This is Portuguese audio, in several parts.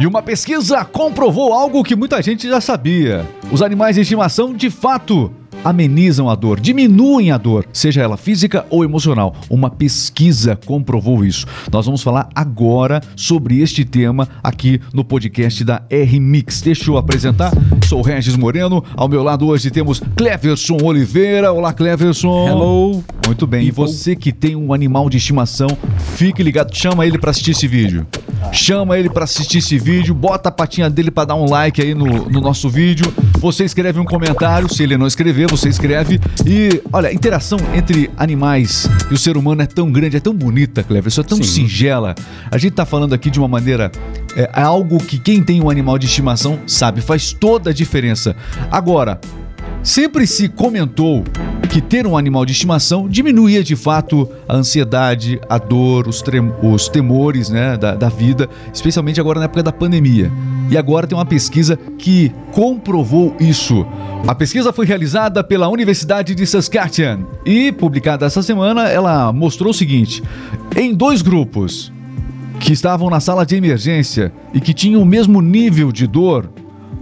E uma pesquisa comprovou algo que muita gente já sabia. Os animais de estimação, de fato, amenizam a dor, diminuem a dor, seja ela física ou emocional. Uma pesquisa comprovou isso. Nós vamos falar agora sobre este tema aqui no podcast da R-Mix. Deixa eu apresentar. Sou Regis Moreno. Ao meu lado hoje temos Cleverson Oliveira. Olá, Cleverson. Hello. Muito bem. E você que tem um animal de estimação, fique ligado. Chama ele para assistir esse vídeo. Chama ele para assistir esse vídeo, bota a patinha dele para dar um like aí no, no nosso vídeo. Você escreve um comentário, se ele não escrever, você escreve. E olha, a interação entre animais e o ser humano é tão grande, é tão bonita, Clever, isso é tão Sim. singela. A gente tá falando aqui de uma maneira é, é algo que quem tem um animal de estimação sabe, faz toda a diferença. Agora, Sempre se comentou que ter um animal de estimação diminuía de fato a ansiedade, a dor, os, os temores né, da, da vida, especialmente agora na época da pandemia. E agora tem uma pesquisa que comprovou isso. A pesquisa foi realizada pela Universidade de Saskatchewan e, publicada essa semana, ela mostrou o seguinte: em dois grupos que estavam na sala de emergência e que tinham o mesmo nível de dor,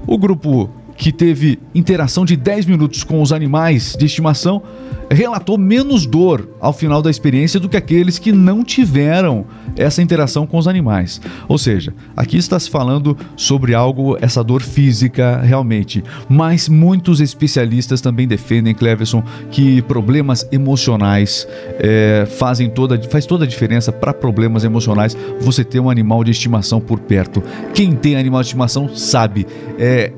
o grupo que teve interação de 10 minutos com os animais de estimação, relatou menos dor ao final da experiência do que aqueles que não tiveram essa interação com os animais. Ou seja, aqui está se falando sobre algo, essa dor física realmente, mas muitos especialistas também defendem, Cleverson, que problemas emocionais é, fazem toda, faz toda a diferença para problemas emocionais você ter um animal de estimação por perto. Quem tem animal de estimação sabe. É,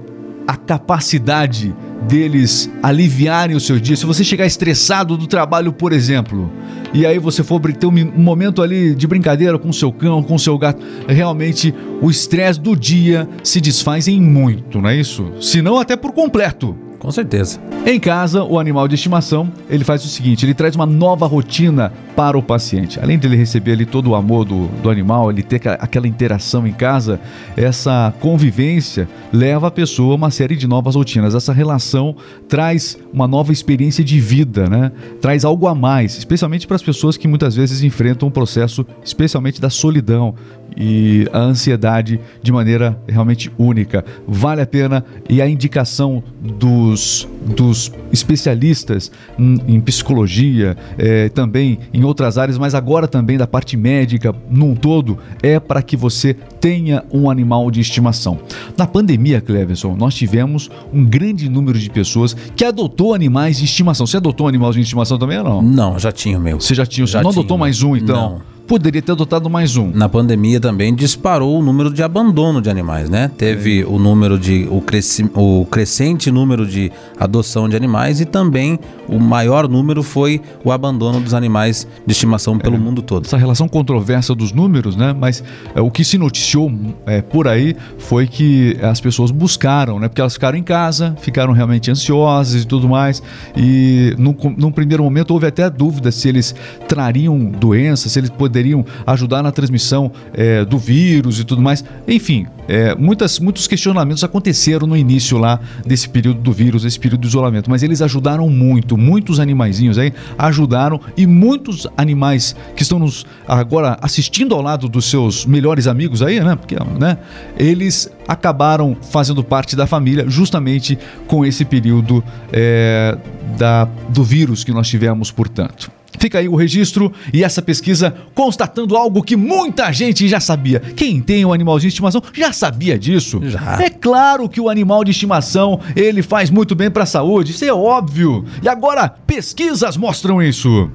a capacidade deles aliviarem o seu dia. Se você chegar estressado do trabalho, por exemplo, e aí você for ter um momento ali de brincadeira com o seu cão, com o seu gato, realmente o estresse do dia se desfaz em muito, não é isso? Se não até por completo. Com certeza. Em casa, o animal de estimação, ele faz o seguinte, ele traz uma nova rotina para o paciente. Além de ele receber ali todo o amor do, do animal, ele ter aquela interação em casa, essa convivência leva a pessoa a uma série de novas rotinas. Essa relação traz uma nova experiência de vida, né? Traz algo a mais, especialmente para as pessoas que muitas vezes enfrentam um processo, especialmente da solidão e a ansiedade de maneira realmente única. Vale a pena e a indicação dos, dos especialistas em, psicologia, é, também em outras áreas, mas agora também da parte médica num todo, é para que você tenha um animal de estimação. Na pandemia, Cleverson, nós tivemos um grande número de pessoas que adotou animais de estimação. Você adotou animais de estimação também ou não? Não, já tinha o meu. Você já tinha? Você já não tinha adotou mais um, então? Não poderia ter adotado mais um. Na pandemia também disparou o número de abandono de animais, né? Teve é. o número de o, cresci, o crescente número de adoção de animais e também o maior número foi o abandono dos animais de estimação pelo é. mundo todo. Essa relação controversa dos números, né? Mas é, o que se noticiou é, por aí foi que as pessoas buscaram, né? Porque elas ficaram em casa, ficaram realmente ansiosas e tudo mais. E num, num primeiro momento houve até dúvida se eles trariam doenças, se eles poderiam poderiam ajudar na transmissão é, do vírus e tudo mais. Enfim, é, muitas, muitos questionamentos aconteceram no início lá desse período do vírus, desse período de isolamento, mas eles ajudaram muito, muitos animaizinhos aí ajudaram e muitos animais que estão nos agora assistindo ao lado dos seus melhores amigos aí, né? Porque, né? Eles acabaram fazendo parte da família justamente com esse período é, da, do vírus que nós tivemos, portanto. Fica aí o registro e essa pesquisa constatando algo que muita gente já sabia. Quem tem um animal de estimação já sabia disso. Já. É claro que o animal de estimação, ele faz muito bem para a saúde, isso é óbvio. E agora, pesquisas mostram isso.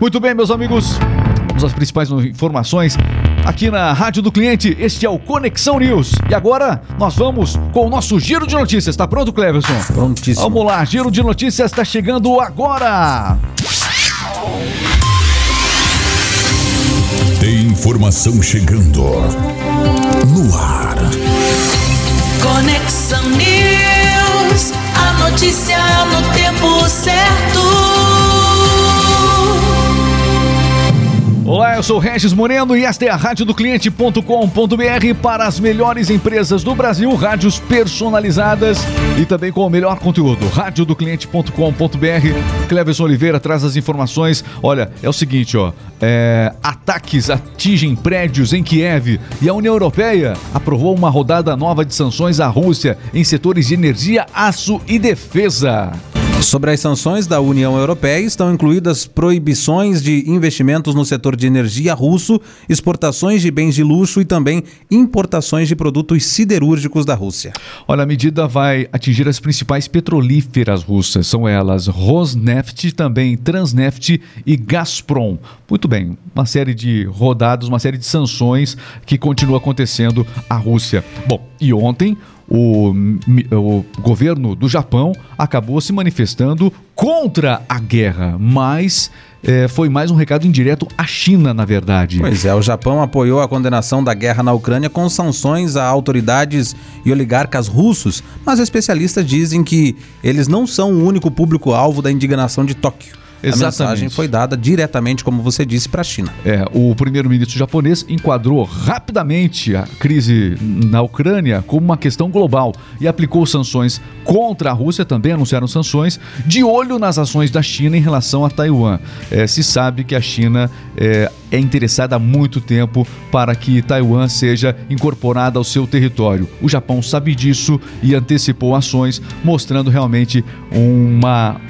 Muito bem, meus amigos. Vamos às principais informações aqui na Rádio do Cliente. Este é o Conexão News. E agora nós vamos com o nosso giro de notícias. Tá pronto, Cleverson? Prontíssimo. Vamos lá, giro de notícias está chegando agora. Tem informação chegando no ar. Conexão sou Regis Moreno e esta é a rádio do cliente.com.br para as melhores empresas do Brasil, rádios personalizadas e também com o melhor conteúdo. Rádio do cliente.com.br. Cleverson Oliveira traz as informações. Olha, é o seguinte, ó. É, ataques atingem prédios em Kiev e a União Europeia aprovou uma rodada nova de sanções à Rússia em setores de energia, aço e defesa. Sobre as sanções da União Europeia, estão incluídas proibições de investimentos no setor de energia russo, exportações de bens de luxo e também importações de produtos siderúrgicos da Rússia. Olha, a medida vai atingir as principais petrolíferas russas. São elas Rosneft, também Transneft e Gazprom. Muito bem, uma série de rodadas, uma série de sanções que continua acontecendo à Rússia. Bom, e ontem o, o, governo do Japão acabou se manifestando contra a guerra, mas é, foi mais um recado indireto à China, na verdade. Pois é, o Japão apoiou a condenação da guerra na Ucrânia com sanções a autoridades e oligarcas russos, mas especialistas dizem que eles não são o único público-alvo da indignação de Tóquio. Exatamente. A mensagem foi dada diretamente, como você disse, para a China. É, o primeiro-ministro japonês enquadrou rapidamente a crise na Ucrânia como uma questão global e aplicou sanções contra a Rússia, também anunciaram sanções, de olho nas ações da China em relação a Taiwan. É, se sabe que a China é, é interessada há muito tempo para que Taiwan seja incorporada ao seu território. O Japão sabe disso e antecipou ações, mostrando realmente uma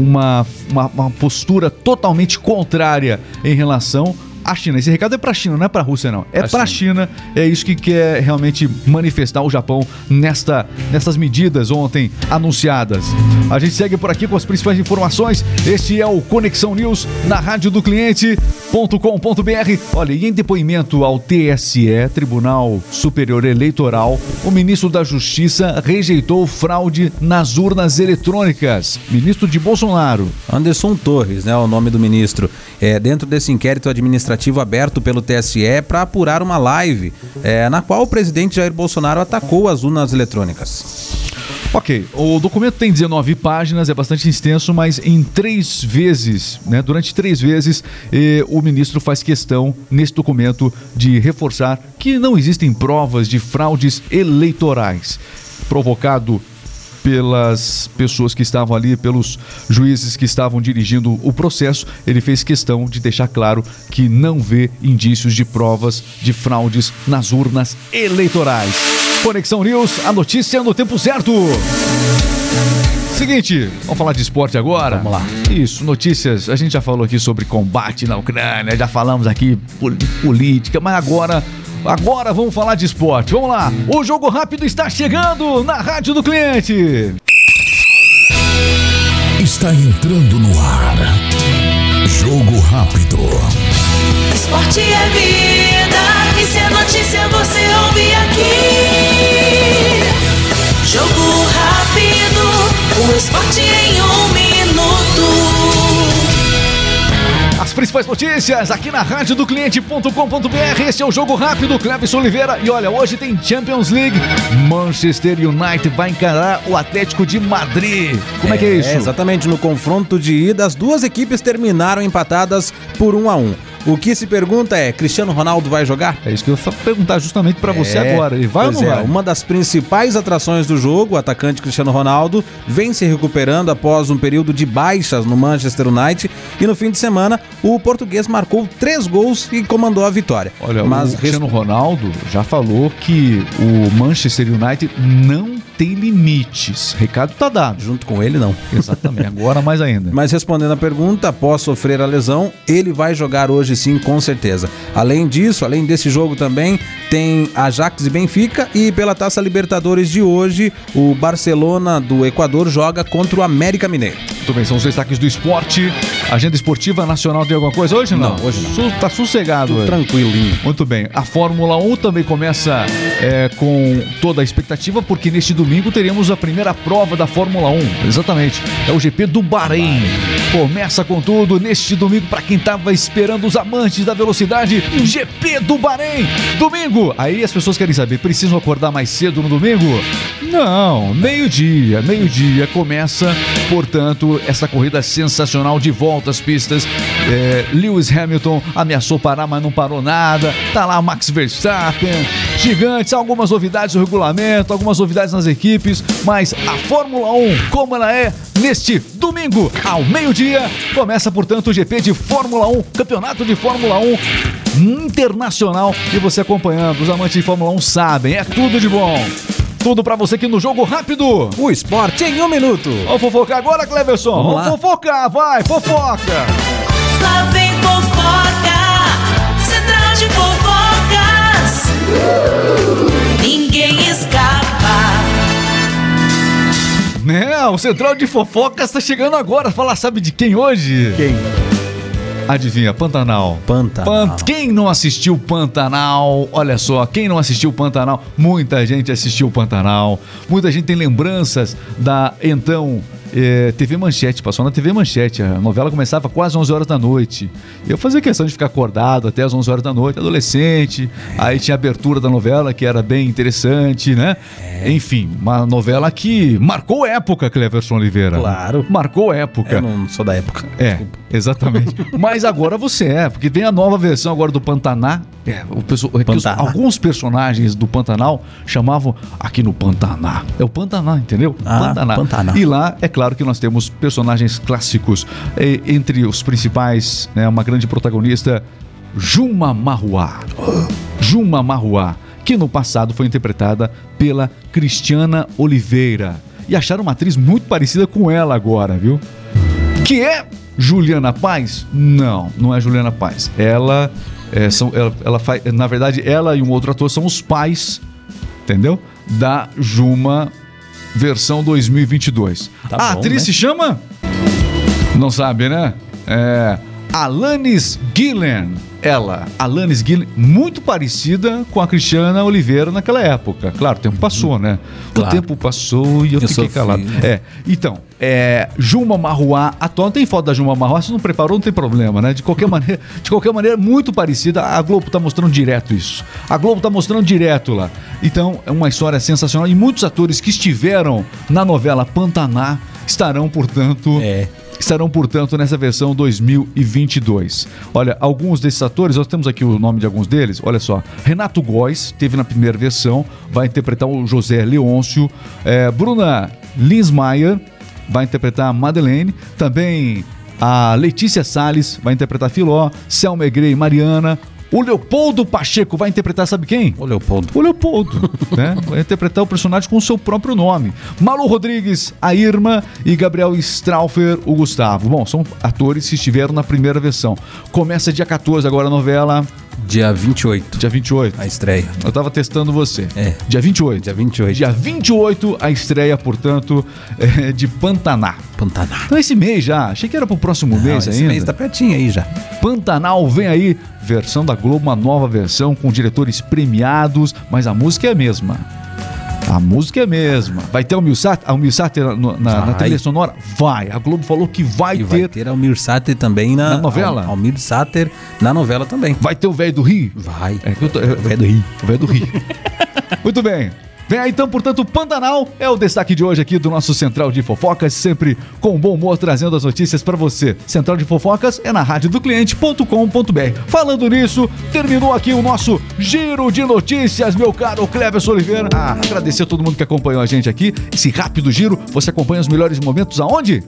uma, uma, uma postura totalmente contrária em relação a China. Esse recado é para a China, não é para a Rússia, não. É para a China. É isso que quer realmente manifestar o Japão nesta, nessas medidas ontem anunciadas. A gente segue por aqui com as principais informações. Este é o Conexão News na rádio do cliente.com.br. Olha, e em depoimento ao TSE, Tribunal Superior Eleitoral, o ministro da Justiça rejeitou fraude nas urnas eletrônicas. Ministro de Bolsonaro. Anderson Torres, né? O nome do ministro. É, dentro desse inquérito administrativo administrativo aberto pelo TSE para apurar uma live é, na qual o presidente Jair Bolsonaro atacou as urnas eletrônicas. Ok, o documento tem 19 páginas, é bastante extenso, mas em três vezes, né, durante três vezes, eh, o ministro faz questão nesse documento de reforçar que não existem provas de fraudes eleitorais. Provocado pelas pessoas que estavam ali, pelos juízes que estavam dirigindo o processo, ele fez questão de deixar claro que não vê indícios de provas de fraudes nas urnas eleitorais. Conexão News, a notícia no tempo certo. Seguinte, vamos falar de esporte agora? Vamos lá. Isso, notícias. A gente já falou aqui sobre combate na Ucrânia, já falamos aqui política, mas agora Agora vamos falar de esporte. Vamos lá. O jogo rápido está chegando na Rádio do Cliente. Está entrando no ar. Jogo rápido. Esporte é vida. E se é notícia você ouve aqui. Jogo rápido. O esporte em um minuto. As principais notícias aqui na rádio do cliente.com.br. Este é o jogo rápido, Cleves Oliveira. E olha, hoje tem Champions League. Manchester United vai encarar o Atlético de Madrid. Como é, é que é isso? Exatamente, no confronto de ida, as duas equipes terminaram empatadas por um a um. O que se pergunta é: Cristiano Ronaldo vai jogar? É isso que eu vou perguntar justamente para você é, agora. Ele vai ou não é, vai? Uma das principais atrações do jogo, o atacante Cristiano Ronaldo, vem se recuperando após um período de baixas no Manchester United e no fim de semana o português marcou três gols e comandou a vitória. Olha, Mas o Cristiano Ronaldo já falou que o Manchester United não tem limites. Recado tá dado. Junto com ele, não. Exatamente. Agora mais ainda. Mas respondendo a pergunta, após sofrer a lesão, ele vai jogar hoje sim, com certeza. Além disso, além desse jogo também, tem Ajax e Benfica e pela Taça Libertadores de hoje, o Barcelona do Equador joga contra o América Mineiro. Muito bem, são os destaques do esporte. Agenda esportiva nacional tem alguma coisa hoje? Não, não hoje não. Tá sossegado hoje. Tranquilinho. Muito bem. A Fórmula 1 também começa é, com toda a expectativa, porque neste domingo teremos a primeira prova da Fórmula 1. Exatamente. É o GP do Bahrein. Começa com tudo neste domingo para quem tava esperando os amantes da velocidade, GP do Bahrein. Domingo. Aí as pessoas querem saber, precisam acordar mais cedo no domingo? Não, meio-dia, meio-dia começa, portanto, essa corrida sensacional de volta às pistas. É, Lewis Hamilton ameaçou parar, mas não parou nada. Tá lá Max Verstappen, gigantes, algumas novidades no regulamento, algumas novidades nas equipes, mas a Fórmula 1, como ela é, neste domingo, ao meio-dia, começa, portanto, o GP de Fórmula 1, campeonato de Fórmula 1 internacional. E você acompanhando, os amantes de Fórmula 1 sabem, é tudo de bom. Tudo pra você aqui no Jogo Rápido. O esporte em um minuto. Vamos fofocar agora, Cleverson? Vamos Vamos fofocar, vai, fofoca. Lá vem fofoca, central de fofocas. Né, o Central de Fofocas tá chegando agora. Fala, sabe de quem hoje? Quem? Adivinha, Pantanal. Pantanal. Pan- Quem não assistiu Pantanal? Olha só, quem não assistiu Pantanal? Muita gente assistiu Pantanal. Muita gente tem lembranças da então eh, TV Manchete. Passou na TV Manchete. A novela começava quase 11 horas da noite. Eu fazia questão de ficar acordado até as 11 horas da noite, adolescente. Aí tinha a abertura da novela que era bem interessante, né? Enfim, uma novela que marcou época, Cleverson Oliveira. Claro. Marcou época. Eu não sou da época. É, exatamente. Mas agora você é, porque tem a nova versão agora do Pantaná. É, o pessoal, é que os- alguns personagens do Pantanal chamavam aqui no Pantaná. É o Pantaná, entendeu? Ah, Pantaná. E lá, é claro que nós temos personagens clássicos. É, entre os principais, né, uma grande protagonista, Juma Marruá. Juma Marruá, que no passado foi interpretada pela Cristiana Oliveira. E acharam uma atriz muito parecida com ela agora, viu? Que é Juliana Paz? Não, não é Juliana Paz. Ela, é, são, ela, ela faz, na verdade, ela e um outro ator são os pais, entendeu? Da Juma versão 2022. Tá a bom, atriz né? se chama? Não sabe, né? É Alanis Gillen. Ela, Alanis Gillen, muito parecida com a Cristiana Oliveira naquela época. Claro, o tempo passou, né? Claro. O tempo passou e eu, Eu fiquei calado. filho. É, então, é, Juma Marruá, atual, não tem foto da Juma Marruá, se não preparou, não tem problema, né? De qualquer maneira, de qualquer maneira, muito parecida. A Globo tá mostrando direto isso. A Globo tá mostrando direto lá. Então, é uma história sensacional e muitos atores que estiveram na novela Pantaná estarão, portanto, É. estarão, portanto, nessa versão 2022. Olha, alguns desses atores, nós temos aqui o nome de alguns deles. Olha só, Renato Góes teve na primeira versão, vai interpretar o José Leôncio. É, Bruna Linsmeyer vai interpretar a Madeleine. Também a Letícia Salles vai interpretar Filó. Selma Egrey e Mariana. O Leopoldo Pacheco vai interpretar, sabe quem? Ô, Leopoldo. O Leopoldo, né? Vai interpretar o personagem com o seu próprio nome. Malu Rodrigues, a Irma e Gabriel Straufer, o Gustavo. Bom, são atores que estiveram na primeira versão. Começa dia 14 agora a novela, Dia 28. dia 28. A estreia. Eu tava testando você. É. Dia 28. Dia 28. Dia 28, a estreia, portanto, é, de Pantaná. Pantanal. Então esse mês já, achei que era pro próximo mês Não, esse ainda. mês tá pertinho aí já. Pantanal vem aí, versão da Globo, uma nova versão com diretores premiados, mas a música é a mesma. A música é a mesma. Vai ter o Milsat, a Milsat na, na, na Vai. trilha sonora? Vai. A Globo falou que vai E ter. vai ter Almir Sater também na, Na novela? Al- Almir Sater na novela também. Vai ter o velho do Rio? Vai. É eu tô, é, O velho do Rio. O velho do Rio. Muito bem. Vem aí então, portanto, Pantanal é o destaque de hoje aqui do nosso Central de Fofocas, sempre com bom humor trazendo as notícias para você. Central de Fofocas é na radiodocliente.com.br. Falando nisso, terminou aqui o nosso giro de notícias, meu caro Cleverson Oliveira. Ah, agradecer a todo mundo que acompanhou a gente aqui. Esse rápido giro, você acompanha os melhores momentos aonde?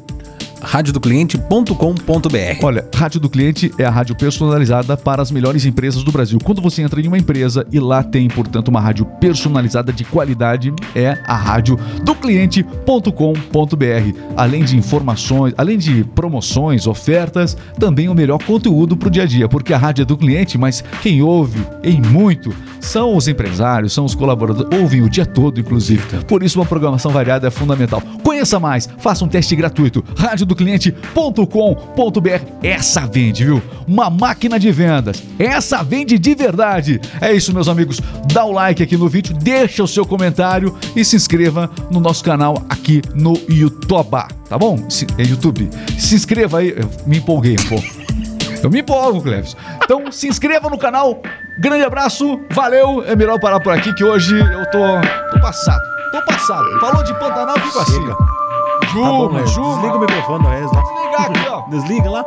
radiodocliente.com.br. Olha, Rádio do Cliente é a rádio personalizada para as melhores empresas do Brasil. Quando você entra em uma empresa e lá tem, portanto, uma rádio personalizada de qualidade, é a rádio do cliente.com.br. Além de informações, além de promoções, ofertas, também o melhor conteúdo para o dia a dia, porque a rádio é do cliente, mas quem ouve em muito são os empresários, são os colaboradores, ouvem o dia todo, inclusive. Por isso, uma programação variada é fundamental. Conheça mais, faça um teste gratuito. radiodocliente.com.br. Essa vende, viu? Uma máquina de vendas. Essa vende de verdade. É isso, meus amigos. Dá o like aqui no vídeo, deixa o seu comentário e se inscreva no nosso canal aqui no YouTube, tá bom? Se, é YouTube. Se inscreva aí. Eu me empolguei um pouco. Eu me empolgo, Cleves. Então se inscreva no canal. Grande abraço, valeu. É melhor parar por aqui que hoje eu tô, tô passado. Tô passado. Falou de Pantanal, fico assim. Chega. Tá bom? Juma. Desliga o microfone do Rez lá. Desligar aqui, ó. Desliga lá.